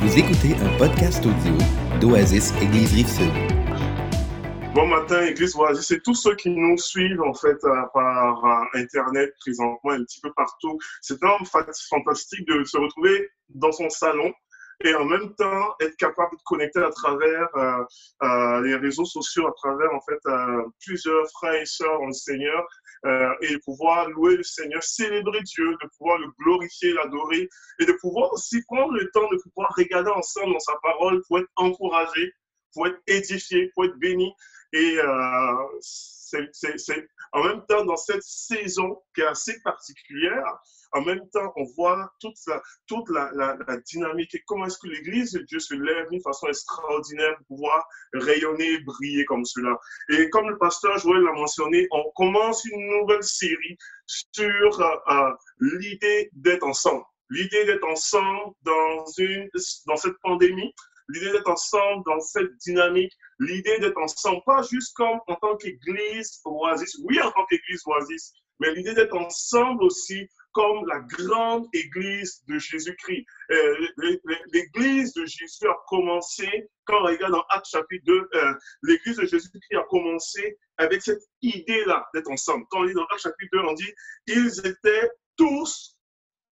Vous écoutez un podcast audio d'Oasis Église Rive-Sud. Bon matin, Église Oasis, c'est tous ceux qui nous suivent en fait euh, par euh, Internet présentement un petit peu partout. C'est un fantastique de se retrouver dans son salon et en même temps être capable de connecter à travers euh, les réseaux sociaux, à travers en fait plusieurs frères et sœurs le Seigneur euh, et pouvoir louer le Seigneur, célébrer Dieu, de pouvoir le glorifier, l'adorer et de pouvoir aussi prendre le temps de pouvoir regarder ensemble dans sa parole pour être encouragé, pour être édifié, pour être béni. Et euh, c'est en même temps dans cette saison qui est assez particulière, en même temps, on voit toute, la, dynamique et comment est-ce que l'Église de Dieu se lève d'une façon extraordinaire pour pouvoir rayonner, briller comme cela? Et comme le pasteur Joël l'a mentionné, on commence une nouvelle série sur euh, euh, l'idée d'être ensemble. L'idée d'être ensemble dans cette pandémie, l'idée d'être ensemble dans cette dynamique, l'idée d'être ensemble, pas juste comme en tant qu'Église Oasis, oui en tant qu'Église Oasis, mais l'idée d'être ensemble aussi comme la grande Église de Jésus-Christ. Euh, L'Église de Jésus a commencé, quand on regarde dans Actes chapitre 2, euh, l'Église de Jésus-Christ a commencé avec cette idée-là d'être ensemble. Quand on lit dans Actes chapitre 2, on dit, ils étaient tous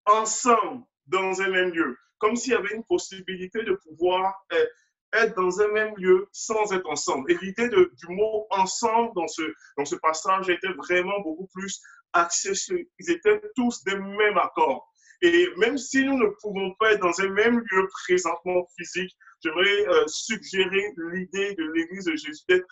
ensemble dans un même lieu, comme s'il y avait une possibilité de pouvoir euh, être dans un même lieu sans être ensemble. Et l'idée du mot ensemble dans ce, dans ce passage était vraiment beaucoup plus axée sur, ils étaient tous des mêmes accords. Et même si nous ne pouvons pas être dans un même lieu présentement physique, j'aimerais euh, suggérer l'idée de l'Église de Jésus d'être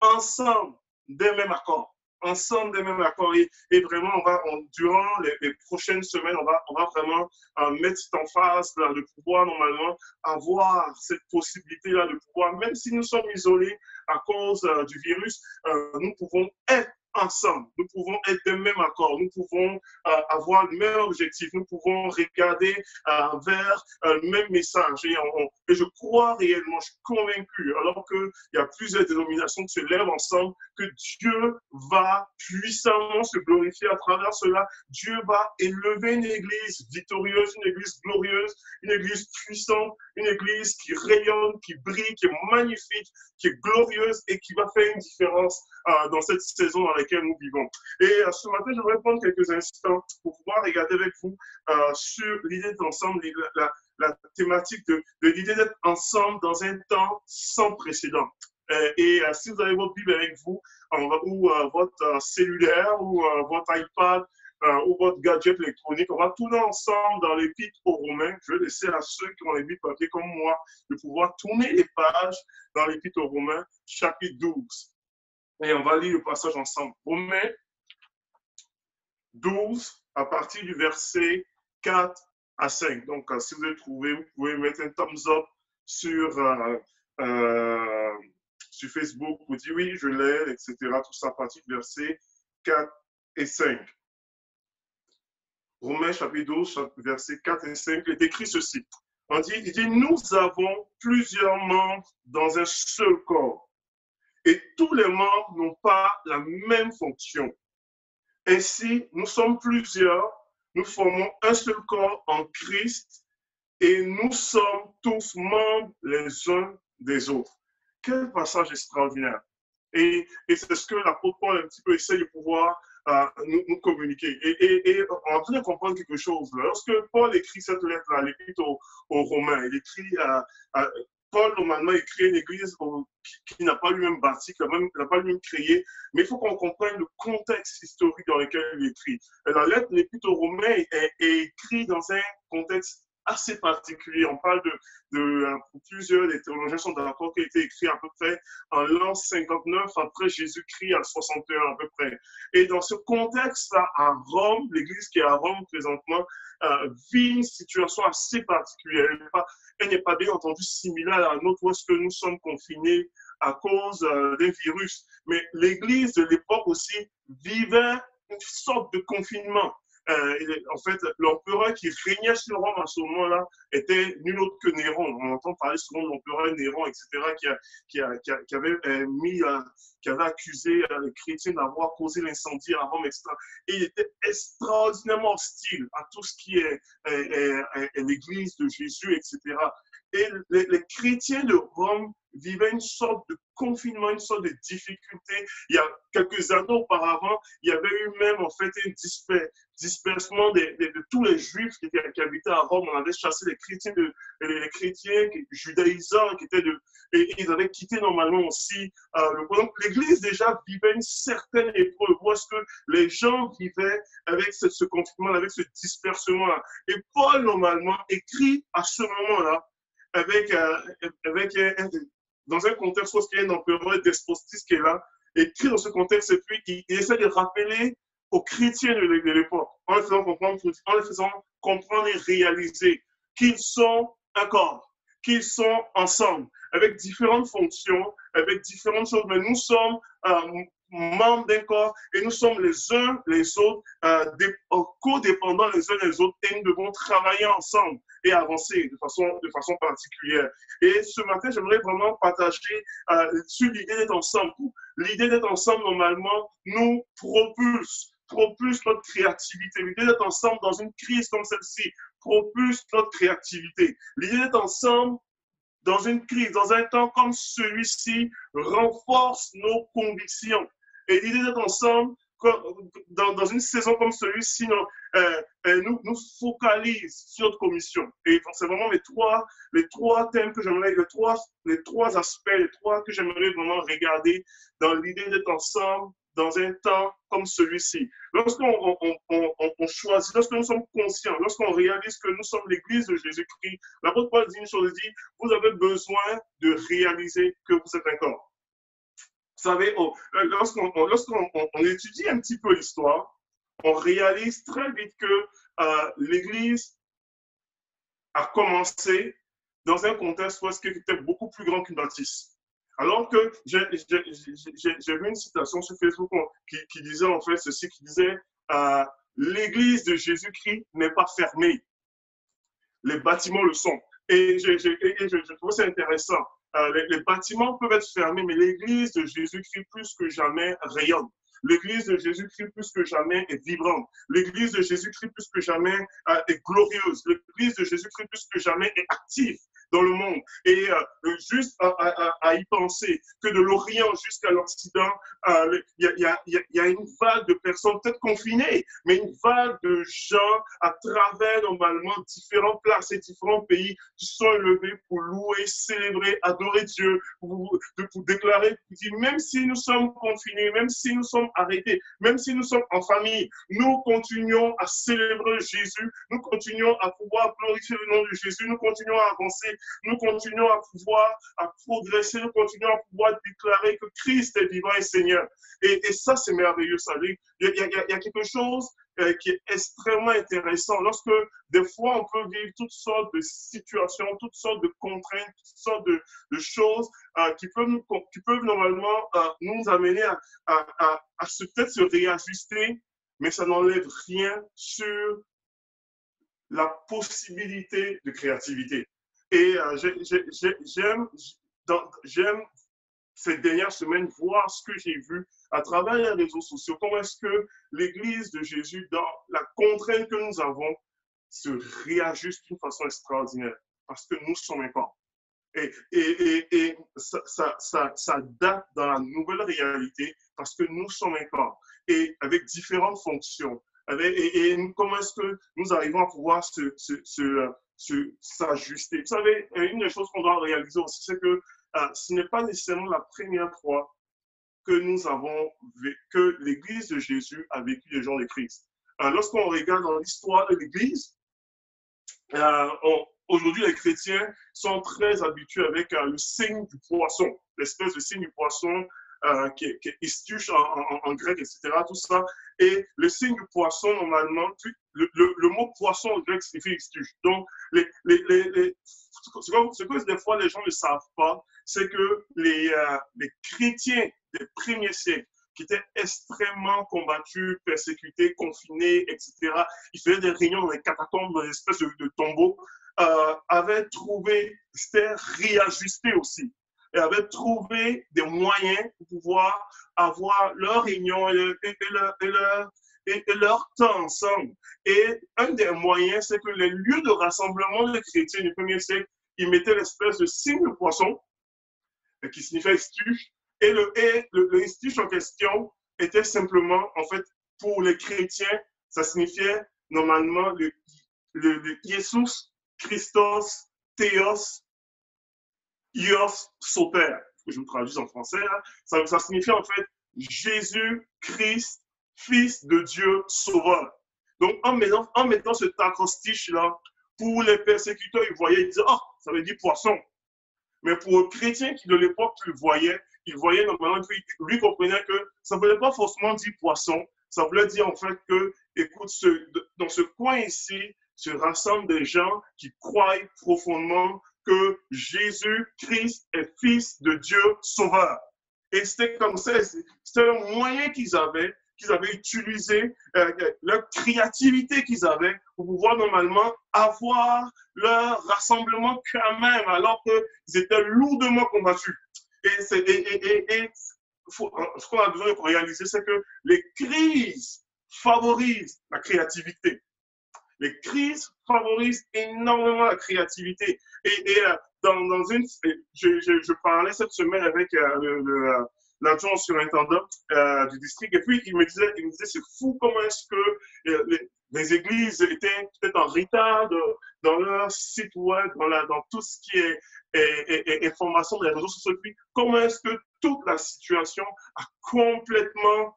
ensemble des mêmes accords ensemble des mêmes accords. Et, vraiment, on va, durant les, prochaines semaines, on va, on va vraiment euh, mettre en face là, de pouvoir normalement avoir cette possibilité-là de pouvoir, même si nous sommes isolés à cause euh, du virus, euh, nous pouvons être ensemble. Nous pouvons être de même accord. Nous pouvons euh, avoir le même objectif. Nous pouvons regarder euh, vers euh, le même message. Et, je crois réellement, je suis convaincu, alors qu'il y a plusieurs dénominations qui se lèvent ensemble, que Dieu va puissamment se glorifier à travers cela. Dieu va élever une église victorieuse, une église glorieuse, une église puissante, une église qui rayonne, qui brille, qui est magnifique, qui est glorieuse et qui va faire une différence dans cette saison dans nous vivons. Et euh, ce matin, je vais prendre quelques instants pour pouvoir regarder avec vous euh, sur l'idée d'ensemble, la, la, thématique de, l'idée d'être ensemble dans un temps sans précédent. Euh, et si vous avez votre Bible avec vous, ou votre cellulaire, ou votre iPad, ou votre gadget électronique, on va tourner ensemble dans l'épître aux Romains. Je vais laisser à ceux qui ont les papier comme moi de pouvoir tourner les pages dans l'épître aux Romains, chapitre 12. Et on va lire le passage ensemble. Romains 12, à partir du verset 4 à 5. Donc, euh, si vous avez trouvé, vous pouvez mettre un thumbs up sur, euh, euh, sur Facebook pour dire oui, je l'ai, etc. Tout ça à partir du verset 4 et 5. Romains chapitre 12, verset 4 et 5, il est écrit ceci. On dit, il dit, nous avons plusieurs membres dans un seul corps et tous les membres n'ont pas la même fonction. Ainsi, nous sommes plusieurs, nous formons un seul corps en Christ et nous sommes tous membres les uns des autres. Quel passage extraordinaire. Et, c'est ce que l'apôtre Paul un petit peu essaie de pouvoir euh, nous, communiquer. Et, et, et, on en train de comprendre quelque chose. Lorsque Paul écrit cette lettre-là, l'épître aux, Romains, il écrit à, Paul, normalement, il crée une église qui, n'a pas lui-même bâti, qui n'a pas lui-même créé, mais il faut qu'on comprenne le contexte historique dans lequel il écrit. La lettre, l'épître aux Romains, est, est écrite dans un contexte assez particulier. On parle de, de pour plusieurs des théologiens sont d'accord qu'il a été écrit à peu près en l'an 59 après Jésus-Christ à 61 à peu près. Et dans ce contexte-là, à Rome, l'église qui est à Rome présentement, euh, vit une situation assez particulière. Elle n'est pas, bien entendu similaire à la nôtre où est-ce que nous sommes confinés à cause euh, d'un virus. Mais l'église de l'époque aussi vivait une sorte de confinement. Euh, en fait, l'empereur qui régnait sur Rome à ce moment-là était nul autre que Néron. On entend parler souvent de l'empereur Néron, etc., euh, euh, qui avait accusé les chrétiens d'avoir causé l'incendie à Rome, etc. Et il était extraordinairement hostile à tout ce qui est, l'Église de Jésus, etc. Et les, chrétiens de Rome vivaient une sorte de confinement, une sorte de difficulté. Il y a quelques années auparavant, il y avait eu même en fait un dispersement de, tous les juifs qui, habitaient à Rome. On avait chassé les chrétiens, de, les, chrétiens judaïsants qui étaient de, et ils avaient quitté normalement aussi euh, le Donc l'Église déjà vivait une certaine épreuve. Est-ce que les gens vivaient avec ce, ce confinement, avec ce dispersement-là. Et Paul normalement écrit à ce moment-là avec, euh, avec un, dans un contexte où il y a un empereur despotiste qui est là, écrit dans ce contexte, et puis il, essaie de rappeler aux chrétiens de l'époque, en les faisant comprendre, en les faisant comprendre et réaliser qu'ils sont un corps, qu'ils sont ensemble, avec différentes fonctions, avec différentes choses, mais nous sommes euh, membres d'un corps et nous sommes les uns les autres euh, euh, codépendants les uns les autres et nous devons travailler ensemble et avancer de façon, de façon particulière. Et ce matin, j'aimerais vraiment partager euh, sur l'idée d'être ensemble. L'idée d'être ensemble, normalement, nous propulse, propulse notre créativité. L'idée d'être ensemble dans une crise comme celle-ci propulse notre créativité. L'idée d'être ensemble dans une crise, dans un temps comme celui-ci, renforce nos convictions. Et l'idée d'être ensemble dans, une saison comme celui-ci, euh, euh, nous, focalise sur notre commission. Et c'est vraiment les trois, les trois thèmes que j'aimerais, les trois, les trois aspects, les trois que j'aimerais vraiment regarder dans l'idée d'être ensemble dans un temps comme celui-ci. Lorsqu'on on, choisit, lorsque nous sommes conscients, lorsqu'on réalise que nous sommes l'Église de Jésus-Christ, l'apôtre Paul dit une chose, dit, vous avez besoin de réaliser que vous êtes un corps. Savez, euh, lorsqu'on étudie un petit peu l'histoire, on réalise très vite que euh, l'Église a commencé dans un contexte où qu'elle était beaucoup plus grand qu'une bâtisse. Alors que j'ai vu une citation sur Facebook qui, disait en fait ceci, qui disait euh, l'Église de Jésus-Christ n'est pas fermée, les bâtiments le sont. Et, je trouve ça intéressant euh, les, bâtiments peuvent être fermés, mais l'Église de Jésus-Christ plus que jamais rayonne. L'Église de Jésus-Christ plus que jamais est vibrante. L'Église de Jésus-Christ plus que jamais euh, est glorieuse. L'Église de Jésus-Christ plus que jamais est active dans le monde. Et euh, juste à, y penser que de l'Orient jusqu'à l'Occident, euh, il y, a, y, y, a, une vague de personnes, peut-être confinées, mais une vague de gens à travers normalement différentes places et différents pays qui sont élevés pour louer, célébrer, adorer Dieu, pour, pour déclarer, pour dire, même si nous sommes confinés, même si nous sommes arrêtés, même si nous sommes en famille, nous continuons à célébrer Jésus, nous continuons à pouvoir glorifier le nom de Jésus, nous continuons à avancer nous continuons à pouvoir à progresser, nous continuons à pouvoir déclarer que Christ est vivant et Seigneur. Et, ça, c'est merveilleux, ça. Il y, a, il, y a, quelque chose euh, qui est extrêmement intéressant. Lorsque des fois, on peut vivre toutes sortes de situations, toutes sortes de contraintes, toutes sortes de, choses euh, qui, peuvent qui peuvent normalement euh, nous amener à, à, à, à peut-être se réajuster, mais ça n'enlève rien sur la possibilité de créativité. Et euh, j'aime cette dernière semaine voir ce que j'ai vu à travers les réseaux sociaux. Comment est-ce que l'Église de Jésus, dans la contrainte que nous avons, se réajuste d'une façon extraordinaire parce que nous sommes un Et, et, et, ça, ça, ça, date dans la nouvelle réalité parce que nous sommes un corps et avec différentes fonctions. Avec, et, comment est-ce que nous arrivons à pouvoir se, se, s'ajuster. Vous savez, une des choses qu'on doit réaliser aussi, c'est que euh, ce n'est pas nécessairement la première fois que nous avons que l'Église de Jésus a vécu des jours de crise. Euh, lorsqu'on regarde dans l'histoire de l'Église, euh, aujourd'hui les chrétiens sont très habitués avec le signe du poisson, l'espèce de signe du poisson qui, est, qui en, grec, etc. Tout ça. Et le signe du poisson, normalement, le, le, mot poisson en grec signifie istuche. Donc, les, les, ce, que, des fois les gens ne savent pas, c'est que les, euh, les chrétiens des premiers siècles, qui étaient extrêmement combattus, persécutés, confinés, etc. Ils faisaient des réunions dans les catacombes, dans des espèces de, tombeaux, euh, avaient trouvé, c'était réajusté aussi et avaient trouvé des moyens pour pouvoir avoir leur réunion et, leur, et, leur, temps ensemble. Et un des moyens, c'est que les lieux de rassemblement des chrétiens du premier siècle, ils mettaient l'espèce de signe de poisson, qui signifiait estuche, et le, le, en question était simplement, en fait, pour les chrétiens, ça signifiait normalement le, le, le Jesus Christos Théos Ios Soter, que je vous traduis en français, ça, ça signifie en fait Jésus Christ, Fils de Dieu Sauveur. Donc, en mettant, en mettant ce acrostiche-là, pour les persécuteurs, ils voyaient, ils disaient, oh, ça veut dire poisson. Mais pour les chrétiens qui de l'époque le voyaient, ils voyaient normalement, lui comprenait que ça ne voulait pas forcément dire poisson, ça voulait dire en fait que, écoute, dans ce coin ici, se rassemblent des gens qui croient profondément que Jésus-Christ est fils de Dieu sauveur. Et c'était comme ça, c'était un moyen qu'ils avaient, qu'ils avaient utilisé, euh, leur créativité qu'ils avaient pour pouvoir normalement avoir leur rassemblement quand même, alors qu'ils étaient lourdement combattus. Et, ce qu'on a besoin de réaliser, c'est que les crises favorisent la créativité. Les crises favorisent énormément la créativité. Et, euh, dans, une, je, parlais cette semaine avec euh, le, euh, l'adjoint surintendant du district, et puis il me disait, il me disait, c'est fou comment est-ce que les, églises étaient peut-être en retard dans leur site web, dans, la, dans tout ce qui est, information des réseaux sociaux, comment est-ce que toute la situation a complètement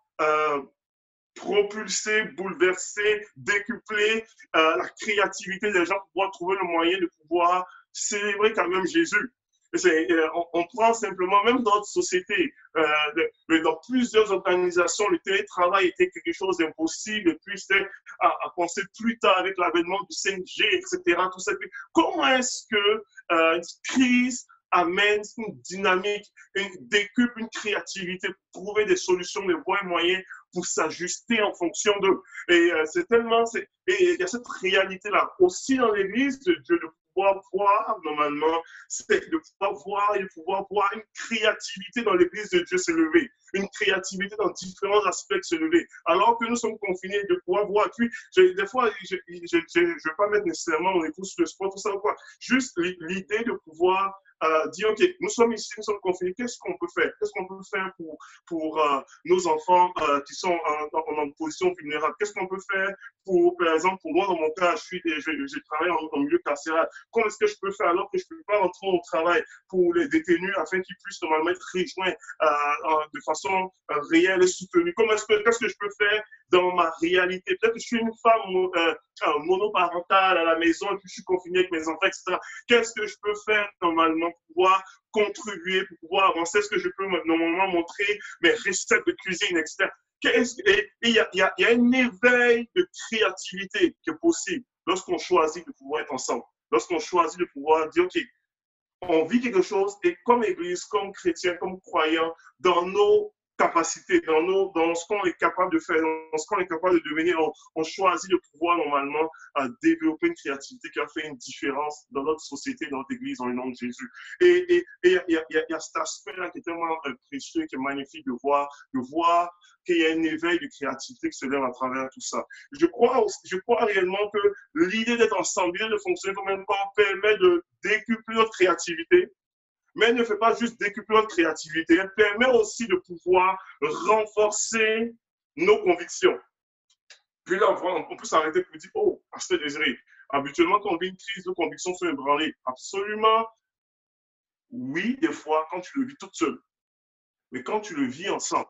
propulser, bouleverser, décupler euh, la créativité des gens pour pouvoir trouver le moyen de pouvoir célébrer quand même Jésus. Euh, on, prend simplement, même dans notre société, euh, dans plusieurs organisations, le télétravail était quelque chose d'impossible, et puis c'était à, penser plus tard avec l'avènement du 5G, etc. Comment est-ce que une crise amène une dynamique, une décupe, une créativité pour trouver des solutions, des bons moyens s'ajuster en fonction d'eux. Et euh, c'est tellement, et il y a cette réalité-là aussi dans l'Église de Dieu, de pouvoir voir normalement, c'est de pouvoir voir et de pouvoir voir une créativité dans l'Église de Dieu s'élever, une créativité dans différents aspects s'élever. Alors que nous sommes confinés de pouvoir voir. Puis, des fois, je ne vais pas mettre nécessairement mon épouse sur le sport, tout ça ou quoi. Juste l'idée de pouvoir euh, OK, nous sommes ici, nous sommes confinés, qu'est-ce qu'on peut faire? Qu'est-ce qu'on peut faire pour, pour euh, nos enfants euh, qui sont en, en, position vulnérable? Qu'est-ce qu'on peut faire pour, par exemple, pour moi, dans mon cas, je, suis, je, travaille en, milieu carcéral. Comment est-ce que je peux faire alors que je ne peux pas rentrer au travail pour les détenus afin qu'ils puissent normalement être rejoints de façon réelle et soutenue? Comment est-ce que, qu'est-ce que je peux faire dans ma réalité? Peut-être que je suis une femme monoparentale à la maison et puis je suis confinée avec mes enfants, etc. Qu'est-ce que je peux faire normalement pour pouvoir contribuer, pour pouvoir avancer? Est-ce que je peux normalement montrer mes recettes de cuisine, etc. Et il y, a, y a un éveil de créativité qui est possible lorsqu'on choisit de pouvoir être ensemble, lorsqu'on choisit de pouvoir dire, OK, on vit quelque chose et comme Église, comme chrétien, comme croyant, dans nos capacité, dans, nos, dans ce qu'on est capable de faire, dans ce qu'on est capable de devenir. On, choisit de pouvoir normalement euh, développer une créativité qui a fait une différence dans notre société, dans notre Église, dans le nom de Jésus. Et il y, y, y, a cet aspect-là qui est tellement euh, précieux, qui est magnifique de voir, de voir qu'il y a un éveil de créativité qui se lève à travers tout ça. Je crois, je crois réellement que l'idée d'être ensemble, de fonctionner comme un corps permet de décupler notre créativité, mais elle ne fait pas juste décupler notre créativité, elle permet aussi de pouvoir renforcer nos convictions. Puis là, on peut s'arrêter pour dire, oh, Pasteur Désiré, habituellement, quand on vit une crise, nos convictions sont ébranlées. Absolument, oui, des fois, quand tu le vis toute seule. Mais quand tu le vis ensemble,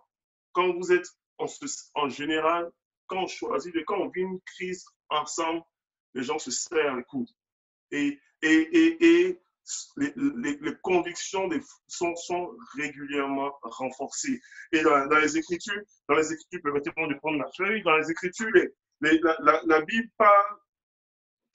quand vous êtes en, général, quand on choisit, quand on vit une crise ensemble, les gens se serrent les coudes. Et, et, et, et les, convictions sont, régulièrement renforcées. Et dans, les Écritures, dans les Écritures, permettez-moi de prendre la feuille, dans les Écritures, la, la, Bible parle,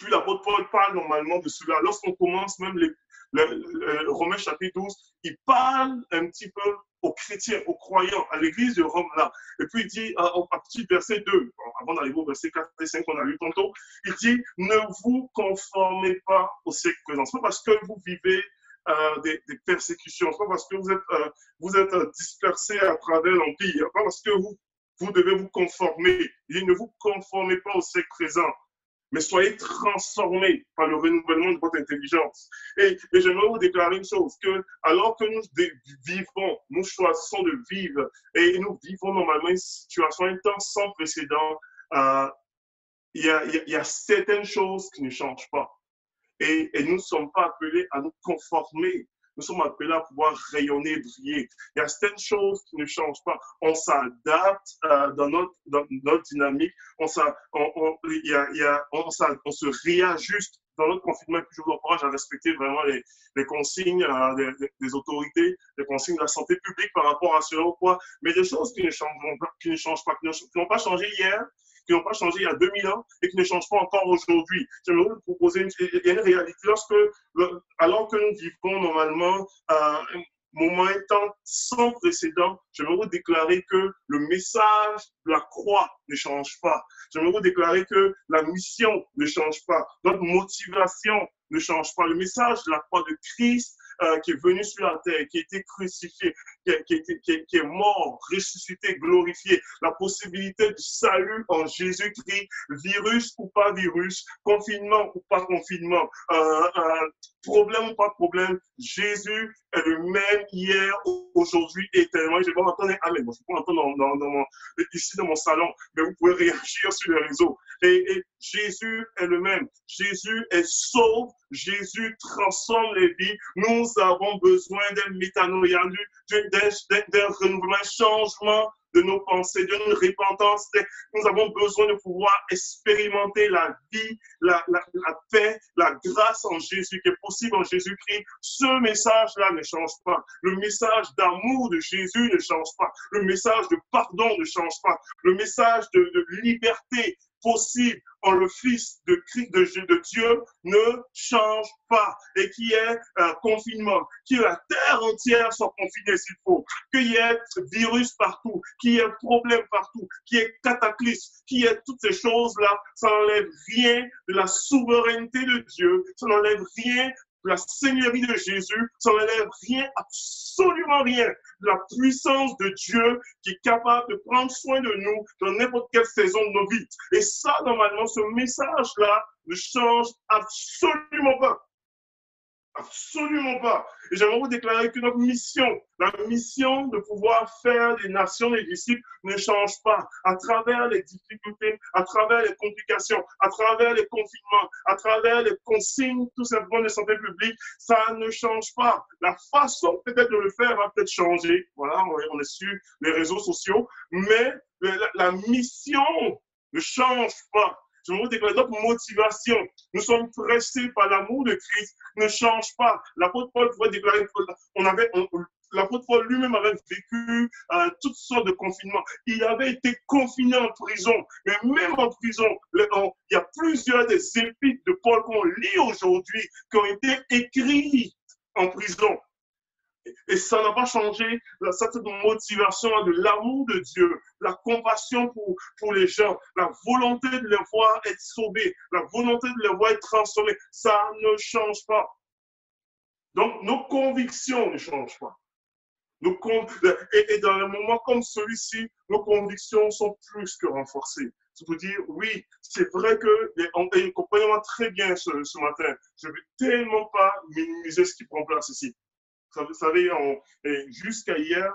puis l'apôtre Paul parle normalement de cela. Lorsqu'on commence même les, le, Romains chapitre 12, il parle un petit peu aux chrétiens, aux croyants, à l'église de Rome là. Et puis il dit, à, à du verset 2, avant d'arriver au verset 4 et 5 qu'on a lu tantôt, il dit, ne vous conformez pas au siècle présent. C'est pas parce que vous vivez euh, des, persécutions, pas parce que vous êtes, euh, êtes dispersés à travers l'Empire, pas parce que vous, vous devez vous conformer. Il ne vous conformez pas au siècle présent, mais soyez transformés par le renouvellement de votre intelligence. Et, j'aimerais vous déclarer une chose, que alors que nous vivons, nous choisissons de vivre, et nous vivons normalement une situation, un temps sans précédent, il y, a, il y, a, certaines choses qui ne changent pas. Et, et nous ne sommes pas appelés à nous conformer. Nous sommes appelés à pouvoir rayonner, briller. Il y a certaines choses qui ne changent pas. On s'adapte euh, dans, notre, dans notre dynamique. On, se réajuste dans notre confinement, et puis je vous encourage à respecter vraiment les, les consignes euh, des, des, autorités, les consignes de la santé publique par rapport à ce ou quoi. Mais des choses qui ne changeront pas, qui ne changent pas, qui n'ont pas changé hier, qui n'ont pas changé il y a 2000 ans et qui ne changent pas encore aujourd'hui. J'aimerais vous proposer une, réalité. Lorsque, alors que nous vivons normalement un moment temps sans précédent, j'aimerais vous déclarer que le message de la croix ne change pas. J'aimerais vous déclarer que la mission ne change pas. Notre motivation ne change pas. Le message de la croix de Christ euh, qui est venu sur la terre, qui a été crucifié, qui, est mort, ressuscité, glorifié, la possibilité du salut en Jésus-Christ, virus ou pas virus, confinement ou pas confinement, euh, euh, problème ou pas problème, Jésus est le même hier, aujourd'hui, éternellement. Je vais entendre Amen. je peux entendre dans, dans, ici dans mon salon, mais vous pouvez réagir sur les réseaux. Et, Jésus est le même. Jésus est sauve. Jésus transforme les vies. Nous avons besoin d'un métanoïa, d'un renouvellement, un changement de nos pensées, d'une repentance. Nous avons besoin de pouvoir expérimenter la vie, la, paix, la grâce en Jésus, qui est possible en Jésus-Christ. Ce message-là ne change pas. Le message d'amour de Jésus ne change pas. Le message de pardon ne change pas. Le message de, de liberté possible en le Fils de, Dieu ne change pas et qui est un confinement, qui la terre entière soit confinée s'il faut, qu'il y ait virus partout, qu'il y ait problème partout, qu'il y ait cataclysme, qu'il y ait toutes ces choses-là, ça n'enlève rien de la souveraineté de Dieu, ça n'enlève rien la Seigneurie de Jésus, ça n'enlève rien, absolument rien, la puissance de Dieu qui est capable de prendre soin de nous dans n'importe quelle saison de nos vies. Et ça, normalement, ce message-là ne change absolument pas. Absolument pas. Et j'aimerais vous déclarer que notre mission, la mission de pouvoir faire des nations des disciples ne change pas. À travers les difficultés, à travers les complications, à travers les confinements, à travers les consignes tout simplement de santé publique, ça ne change pas. La façon peut-être de le faire va peut-être changer. Voilà, on est sur les réseaux sociaux, mais la mission ne change pas. Je vous notre motivation. Nous sommes pressés par l'amour de Christ. Ne change pas. L'apôtre Paul pouvait déclarer on avait, l'apôtre Paul lui-même avait vécu euh, toutes sortes de confinements. Il avait été confiné en prison. Mais même en prison, il y a plusieurs des épîtres de Paul qu'on lit aujourd'hui qui ont été écrits en prison. Et ça n'a pas changé cette motivation de l'amour de Dieu, la compassion pour, pour les gens, la volonté de les voir être sauvés, la volonté de les voir être transformés. Ça ne change pas. Donc, nos convictions ne changent pas. Et, et dans un moment comme celui-ci, nos convictions sont plus que renforcées. Je vous dire, oui, c'est vrai que, et comprenez-moi très bien ce, ce matin, je ne veux tellement pas minimiser ce qui prend place ici. Vous savez, jusqu'à hier,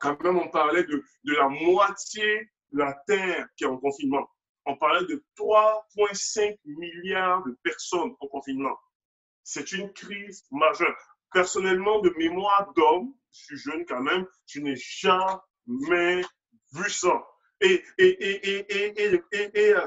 quand même, on parlait de, de la moitié de la Terre qui est en confinement. On parlait de 3,5 milliards de personnes en confinement. C'est une crise majeure. Personnellement, de mémoire d'homme, je suis jeune quand même, je n'ai jamais vu ça. Et, et, et, et, et, euh,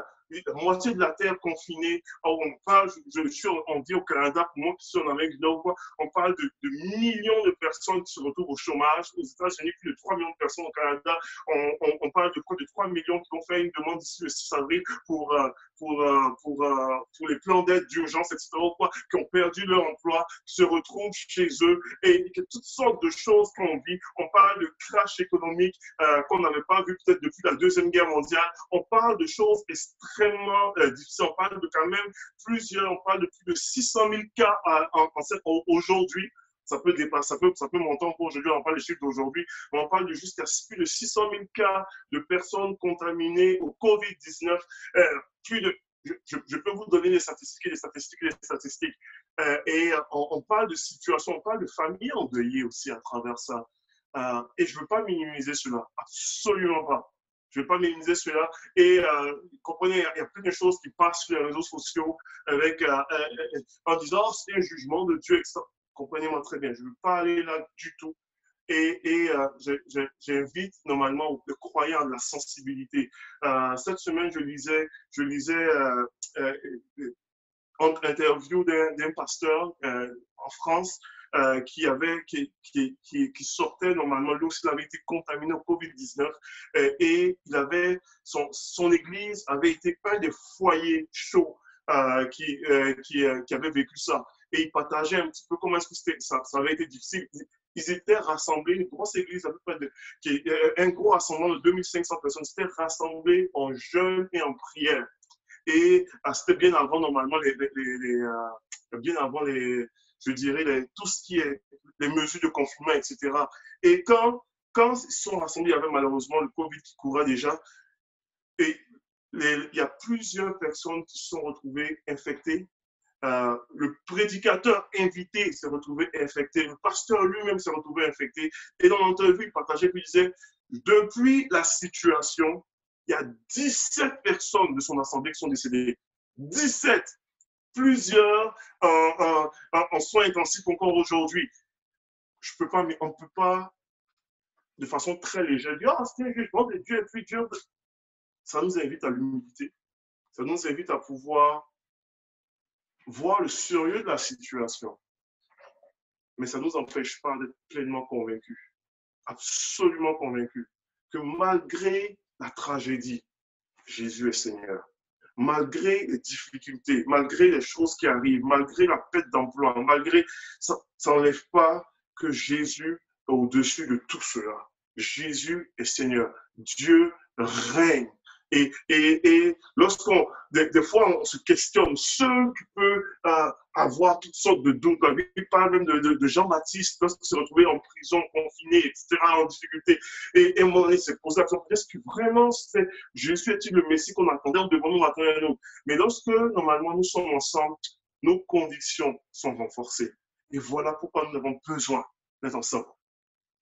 moitié de la terre confinée. on parle, je, suis, on dit au Canada, pour moi qui suis en Amérique du Nord, on parle de, millions de personnes qui se retrouvent au chômage. Aux États-Unis, plus de 3 millions de personnes au Canada. On, parle de quoi de 3 millions qui ont fait une demande d'ici le 6 avril pour, euh, pour, euh, pour, euh, pour les plans d'aide d'urgence, etc., quoi, qui ont perdu leur emploi, qui se retrouvent chez eux et toutes sortes de choses qu'on vit. On parle de crash économique qu'on n'avait pas vu peut-être depuis la Deuxième Guerre mondiale. On parle de choses extrêmement extrêmement euh, difficile. On parle de quand même plusieurs, on parle de plus de 600 000 cas aujourd'hui. Ça peut dépasser, ça peut, ça peut monter encore aujourd'hui, on parle des chiffres d'aujourd'hui, on parle de jusqu'à plus de 600 000 cas de personnes contaminées au Covid-19. Euh, plus de, je, peux vous donner des statistiques, des statistiques, des statistiques. Euh, et on, parle de situation, on parle de familles endeuillées aussi à travers ça. Euh, et je ne veux pas minimiser cela, absolument pas. Je ne vais pas minimiser cela. Et euh, comprenez, il y, a plein de choses qui passent sur les réseaux sociaux avec, euh, euh, en disant oh, c'est un jugement de Dieu. Comprenez-moi très bien. Je ne veux pas aller là du tout. Et, et j'invite normalement les croyants de la sensibilité. cette semaine, je lisais, je lisais une interview d'un pasteur en France euh, qui, avait, qui, qui, qui, sortait normalement lorsqu'il avait été contaminé au Covid-19 euh, et il avait, son, son église avait été un des foyers chauds euh, qui, qui, qui, avait vécu ça. Et il partageait un petit peu comment est-ce que ça, ça avait été difficile ils étaient rassemblés, une grosse église à peu près de, un gros rassemblement de 2500 personnes, ils étaient rassemblés en jeûne et en prière. Et c'était bien avant normalement les bien avant les, je dirais, tout ce qui est les mesures de confinement, etc. Et quand, quand ils sont rassemblés, il y avait malheureusement le Covid qui courait déjà. Et il y a plusieurs personnes qui se sont retrouvées infectées. Euh, le prédicateur invité s'est retrouvé infecté. Le pasteur lui-même s'est retrouvé infecté. Et dans l'entrevue, il partageait, il disait, depuis la situation, il y a 17 personnes de son assemblée qui sont décédées. 17 plusieurs en, soins intensifs encore aujourd'hui. Je peux pas, mais on ne peut pas, de façon très légère, dire Ah, c'est un jugement de Dieu, et puis Dieu. Ça nous invite à l'humilité. Ça nous invite à pouvoir voir le sérieux de la situation. Mais ça ne nous empêche pas d'être pleinement convaincus, absolument convaincus, que malgré la tragédie, Jésus est Seigneur malgré les difficultés, malgré les choses qui arrivent, malgré la perte d'emploi, malgré ça, n'enlève pas que Jésus est au-dessus de tout cela. Jésus est Seigneur. Dieu règne. Et, et, et lorsqu'on, des, fois, on se questionne, seul qui peut euh, avoir toutes sortes de doutes. Bible parle même de, Jean-Baptiste lorsqu'il s'est retrouvé en prison, confiné, etc., en difficulté. Et, et il s'est posé la question, est-ce que vraiment c'est Jésus est-il le Messie qu'on attendait devant nous attendre nous Mais lorsque, normalement, nous sommes ensemble, nos convictions sont renforcées. Et voilà pourquoi nous avons besoin d'être ensemble.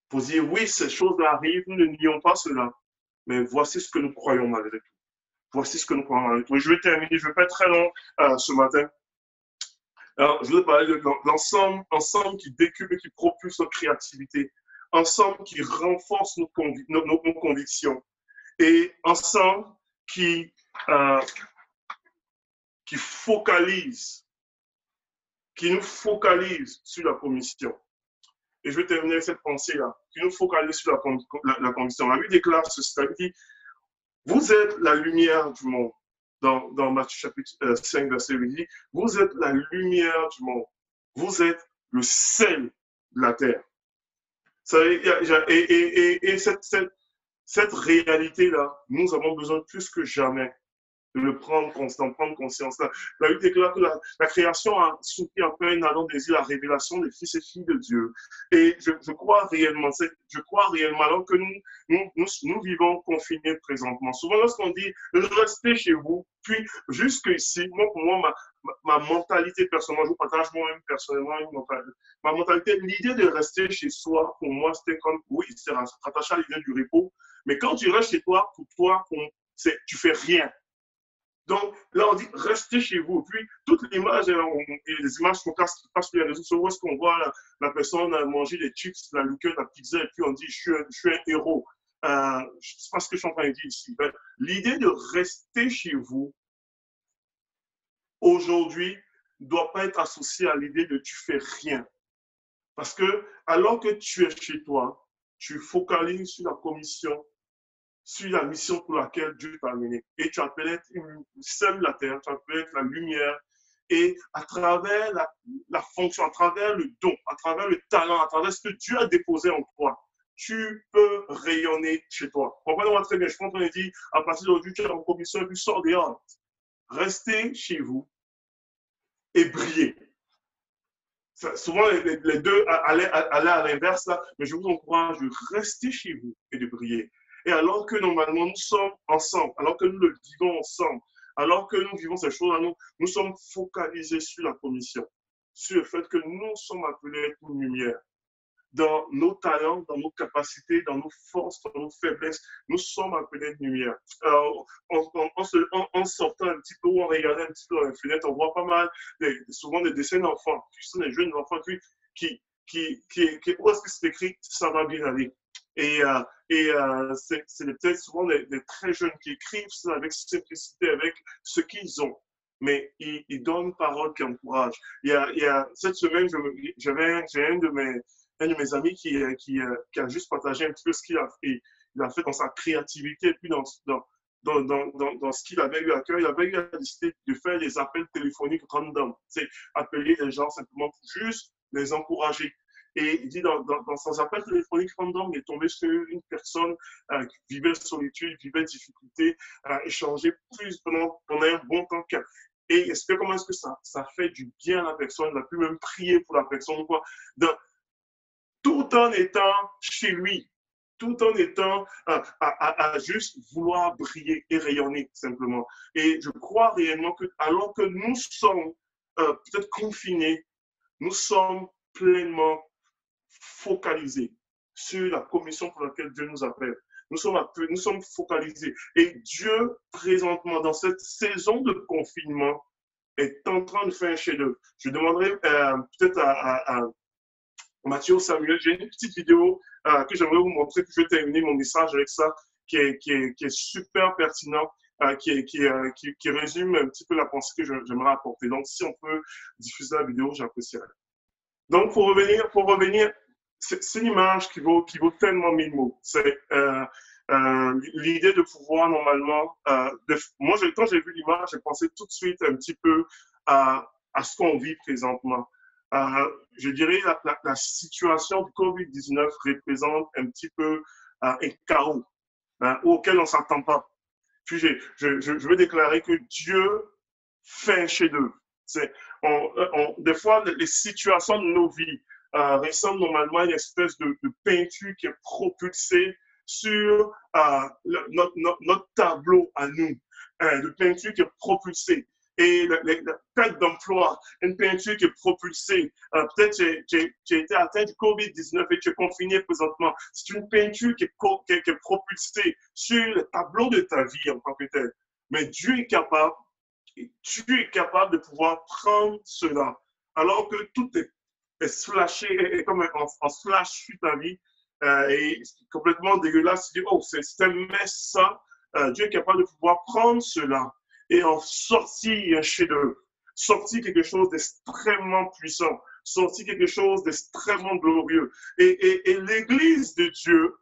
Pour dire, oui, ces choses-là arrivent, nous ne nions pas cela mais voici ce que nous croyons malgré tout. Voici ce que nous croyons malgré tout. je vais terminer, je ne vais pas être très long euh, ce matin. Alors, je vais parler de l'ensemble ensemble qui décupe et qui propulse notre créativité, ensemble qui renforce nos, convictions et ensemble qui, euh, qui focalise, qui nous focalise sur la commission. Et je vais terminer cette pensée-là, qui nous focalise sur la, condition. La Bible déclare ceci, dit, vous êtes la lumière du monde. Dans, Matthieu chapitre 5, euh, verset 8, dit, vous êtes la lumière du monde. Vous êtes le sel de la terre. Ça, et, et, et cette, cette, cette réalité-là, nous avons besoin plus que jamais le prendre constant, prendre conscience. La, la Bible déclare que la, création a soutenu en un ardent désir la révélation des fils et filles de Dieu. Et je, je crois réellement, je crois réellement, alors que nous, nous, nous, nous vivons confinés présentement. Souvent, lorsqu'on dit restez chez vous, puis jusqu'ici, moi, pour moi, ma, ma, mentalité personnelle, je vous partage moi-même personnellement ma mentalité, l'idée de rester chez soi, pour moi, c'était comme, oui, c'est rattaché à l'idée du repos, mais quand tu restes chez toi, pour toi, tu fais rien. Donc là, on dit restez chez vous. Puis toutes les images, euh, les images qu'on passe sur les réseaux sociaux, est-ce qu'on voit la, personne manger des chips, la liqueur, la pizza, et puis on dit je suis un, héros. Euh, je ne sais pas ce que je suis en train de dire ici. L'idée de rester chez vous aujourd'hui ne doit pas être associée à l'idée de tu fais rien. Parce que alors que tu es chez toi, tu focalises sur la commission sur la mission pour laquelle Dieu t'a amené. Et tu appelles être une seule la terre, tu appelles être la lumière. Et à travers la, fonction, à travers le don, à travers le talent, à travers ce que Dieu a déposé en toi, tu peux rayonner chez toi. Comprenez-moi très bien. Je pense qu'on a dit, à partir d'aujourd'hui, tu es en commission puis sors dehors. restez chez vous et brillez. souvent, les, deux allaient, à l'inverse, mais je vous encourage de rester chez vous et de briller. Et alors que normalement nous sommes ensemble, alors que nous le vivons ensemble, alors que nous vivons ces choses-là, nous, nous sommes focalisés sur la commission, sur le fait que nous sommes appelés à être une lumière dans nos talents, dans nos capacités, dans nos forces, dans nos faiblesses. Nous sommes appelés de lumière. en, en, sortant un petit peu ou en regardant un petit peu dans la fenêtre, on voit pas mal, souvent des dessins d'enfants, qui sont des jeunes enfants qui, qui, qui, qui, où est-ce que c'est écrit ça va bien aller. Et, euh, euh, c'est peut-être souvent des, très jeunes qui écrivent ça avec simplicité, avec ce qu'ils ont mais ils, donnent parole qui encourage. Il y a, cette semaine, j'avais un de mes amis qui, euh, qui, a juste partagé un petit peu ce qu'il a fait, a fait dans sa créativité et puis dans ce qu'il avait eu à cœur. Il avait eu à décider de faire des appels téléphoniques random, c'est appeler les gens simplement pour juste les encourager. Et il dit dans, dans, dans son appel téléphonique random, il est tombé sur une personne euh, qui vivait solitude, vivait difficulté, a échangé plus pendant, un bon temps et est-ce comment est-ce que ça, fait du bien à la personne, il a pu même prier pour la personne, quoi. Dans, tout en étant chez lui, tout en étant à, à, juste vouloir briller et rayonner simplement. Et je crois réellement que alors que nous sommes euh, peut-être confinés, nous sommes pleinement focalisés sur la commission pour laquelle Dieu nous appelle. Nous sommes, nous sommes focalisés. Et Dieu, présentement, dans cette saison de confinement, est en train de faire un chef-d'œuvre. Je demanderai euh, peut-être à, Mathieu Samuel, j'ai une petite vidéo euh, que j'aimerais vous montrer, puis je vais terminer mon message avec ça, qui est, super pertinent, euh, qui, résume un petit peu la pensée que j'aimerais apporter. Donc, si on peut diffuser la vidéo, j'apprécierais. Donc, pour revenir, pour revenir, c'est une image qui vaut, qui vaut tellement mille mots. C'est l'idée de pouvoir normalement. De, moi, quand j'ai vu l'image, j'ai pensé tout de suite un petit peu à, à ce qu'on vit présentement. Euh, je dirais la, la, situation du COVID-19 représente un petit peu euh, un chaos hein, auquel on ne s'attend pas. Puis je, je, veux déclarer que Dieu fait un chef-d'œuvre. Des fois, les situations de nos vies euh, ressemblent normalement à une espèce de, peinture qui est propulsée sur euh, notre, notre, notre, tableau à nous, hein, de peinture qui est propulsée et la, perte d'emploi, une peinture qui est propulsée. Euh, peut-être que tu as été atteint du COVID-19 et tu es confiné présentement. C'est une peinture qui est, qui, est, propulsée sur le tableau de ta vie en tant que tel. Mais Dieu est capable, tu es capable de pouvoir prendre cela. Alors que tout est, est comme en, flash sur ta vie, euh, et complètement dégueulasse. Tu dis, oh, c'est un mess ça. Euh, Dieu est capable de pouvoir prendre cela et en sortir un chef-d'œuvre, sortir quelque chose d'extrêmement puissant, sortir quelque chose d'extrêmement glorieux. Et, et, l'Église de Dieu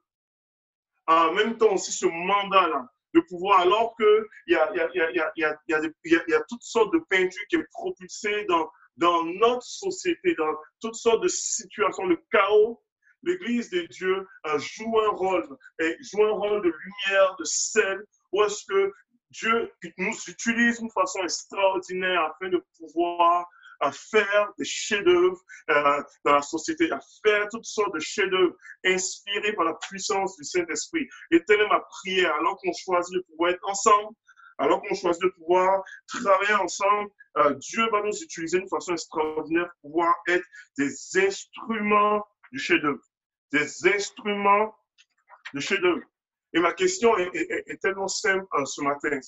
a en même temps aussi ce mandat-là de pouvoir, alors qu'il y a, y, a, y, a, y, a, y a toutes sortes de peintures qui est propulsée dans, dans notre société, dans toutes sortes de situations, de chaos, l'Église de Dieu joue un rôle, joue un rôle de lumière, de sel, où est-ce que Dieu nous utilise d'une façon extraordinaire afin de pouvoir faire des chefs-d'œuvre euh, dans la société, à faire toutes sortes de chefs-d'œuvre inspirés par la puissance du Saint-Esprit. Et telle est ma prière, alors qu'on choisit de pouvoir être ensemble, alors qu'on choisit de pouvoir travailler ensemble, euh, Dieu va nous utiliser d'une façon extraordinaire pour pouvoir être des instruments du chef-d'œuvre, des instruments de chef-d'œuvre. Et ma question est, tellement simple euh, ce matin.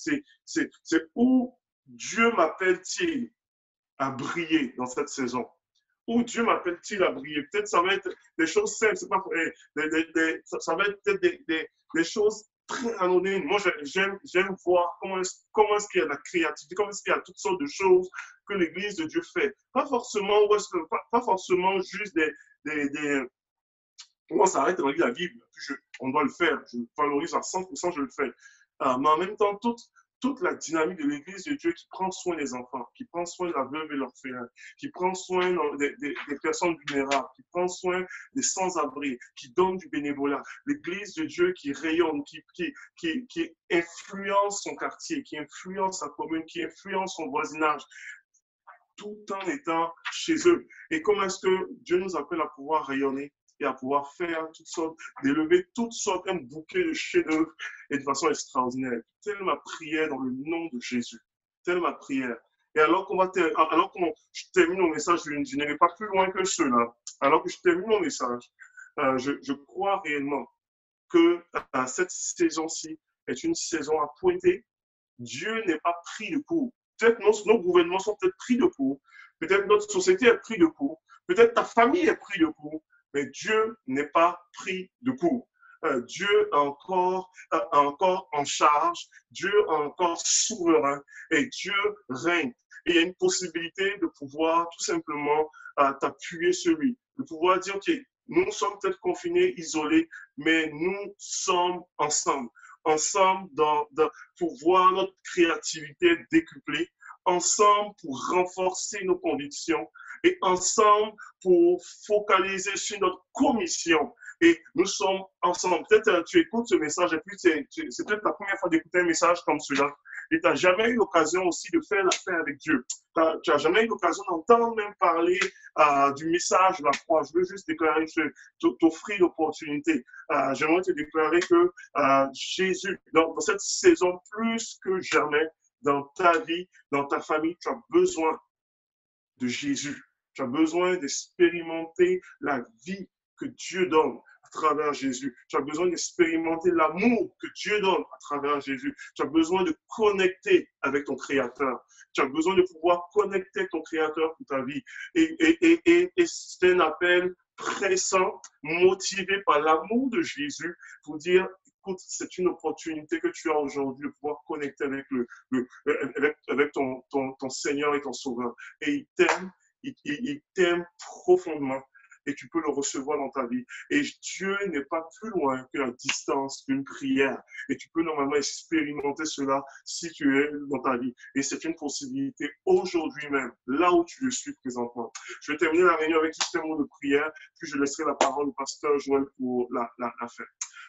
C'est où Dieu m'appelle-t-il à briller dans cette saison? Où Dieu m'appelle-t-il à briller? Peut-être ça va être des choses simples, pas, des, ça va être peut-être des, des, choses très anonymes. Moi, j'aime voir comment est-ce comment est qu'il y a la créativité, comment est-ce qu'il y a toutes sortes de choses que l'Église de Dieu fait. Pas forcément, pas, forcément juste des, des, on s'arrête dans la Bible. on doit le faire. Je valorise à 100%, je le fais. Euh, mais en même temps, toutes, toute la dynamique de l'Église de Dieu qui prend soin des enfants, qui prend soin de la veuve et l'orphelin, qui prend soin des, personnes vulnérables, qui prend soin des sans-abri, qui donne du bénévolat. L'Église de Dieu qui rayonne, qui, qui influence son quartier, qui influence sa commune, qui influence son voisinage tout en étant chez eux. Et comment est-ce que Dieu nous appelle à pouvoir rayonner? Et à pouvoir faire toutes sortes, d'élever toutes sortes, un bouquet de chefs-d'œuvre et de façon extraordinaire. Telle ma prière dans le nom de Jésus. Telle ma prière. Et alors qu'on va alors que je termine mon message, je, je n'irai pas plus loin que cela. Alors que je termine mon message, euh, je, crois réellement que euh, cette saison-ci est une saison à pointer. Dieu n'est pas pris de court. Peut-être nos, nos gouvernements sont peut-être pris de court. Peut-être notre société est pris de court. Peut-être ta famille est pris de court mais Dieu n'est pas pris de court. Euh, Dieu encore, euh, encore en charge, Dieu est encore souverain. Et Dieu règne. Il y a une possibilité de pouvoir tout simplement euh, t'appuyer sur lui, de pouvoir dire, OK, nous sommes peut-être confinés, isolés, mais nous sommes ensemble, ensemble pour voir notre créativité décuplée, ensemble pour renforcer nos convictions, et ensemble pour focaliser sur notre commission. Et nous sommes ensemble. Peut-être euh, tu écoutes ce message et puis c'est peut-être ta première fois d'écouter un message comme celui-là. Et tu n'as jamais eu l'occasion aussi de faire l'affaire avec Dieu. Tu n'as jamais eu l'occasion d'entendre même parler euh, du message de la croix. Je veux juste déclarer, t'offrir l'opportunité. Euh, J'aimerais te déclarer que euh, Jésus, dans cette saison plus que jamais, dans ta vie, dans ta famille, tu as besoin de Jésus. Tu as besoin d'expérimenter la vie que Dieu donne à travers Jésus. Tu as besoin d'expérimenter l'amour que Dieu donne à travers Jésus. Tu as besoin de connecter avec ton Créateur. Tu as besoin de pouvoir connecter ton Créateur pour ta vie. Et, et, et, et c'est un appel pressant, motivé par l'amour de Jésus pour dire, écoute, c'est une opportunité que tu as aujourd'hui de pouvoir connecter avec, le, le avec, ton, ton, ton Seigneur et ton Sauveur. Et il t'aime il, t'aime profondément et tu peux le recevoir dans ta vie. Et Dieu n'est pas plus loin que la distance d'une prière. Et tu peux normalement expérimenter cela si tu es dans ta vie. Et c'est une possibilité aujourd'hui même, là où tu le suis présentement. Je vais terminer la réunion avec juste un mot de prière, puis je laisserai la parole au pasteur Joël pour la, la, fin.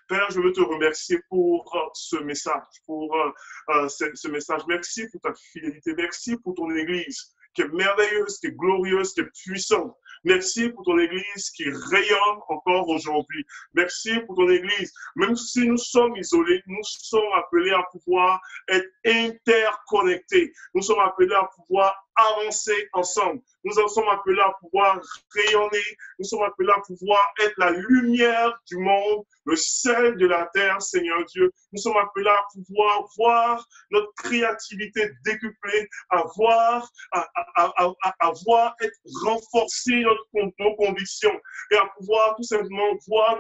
Père, je veux te remercier pour euh, ce message, pour euh, euh, ce message. Merci pour ta fidélité. Merci pour ton Église qui est merveilleuse, qui est glorieuse, qui est puissante. Merci pour ton Église qui rayonne encore aujourd'hui. Merci pour ton Église. Même si nous sommes isolés, nous sommes appelés à pouvoir être interconnectés. Nous sommes appelés à pouvoir avancer ensemble. Nous sommes appelés à pouvoir rayonner. Nous sommes appelés à pouvoir être la lumière du monde, le sel de la terre, Seigneur Dieu. Nous sommes appelés à pouvoir voir notre créativité décuplée, à voir, à, voir être renforcée notre, nos convictions et à pouvoir tout simplement voir,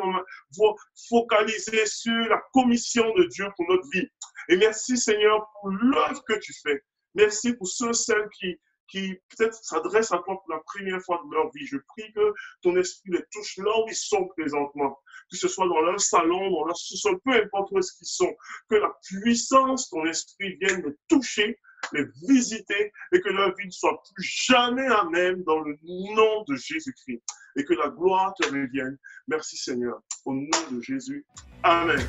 voir, focaliser sur la commission de Dieu pour notre vie. Et merci Seigneur pour l'œuvre que tu fais. Merci pour ceux, celles qui, qui peut-être s'adressent à toi pour la première fois de leur vie. Je prie que ton esprit les touche là où ils sont présentement, que ce soit dans leur salon, dans leur sous-sol, peu importe où est-ce qu'ils sont, que la puissance de ton esprit vienne les toucher, les visiter et que leur vie ne soit plus jamais à même dans le nom de Jésus-Christ et que la gloire te revienne. Merci Seigneur. Au nom de Jésus. Amen.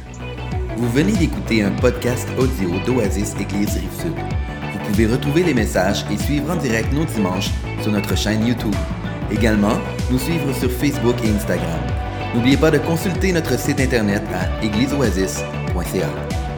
Vous venez d'écouter un podcast audio d'Oasis Église Rive-Sud. Vous pouvez retrouver les messages et suivre en direct nos dimanches sur notre chaîne YouTube. Également, nous suivre sur Facebook et Instagram. N'oubliez pas de consulter notre site internet à égliseoasis.ca.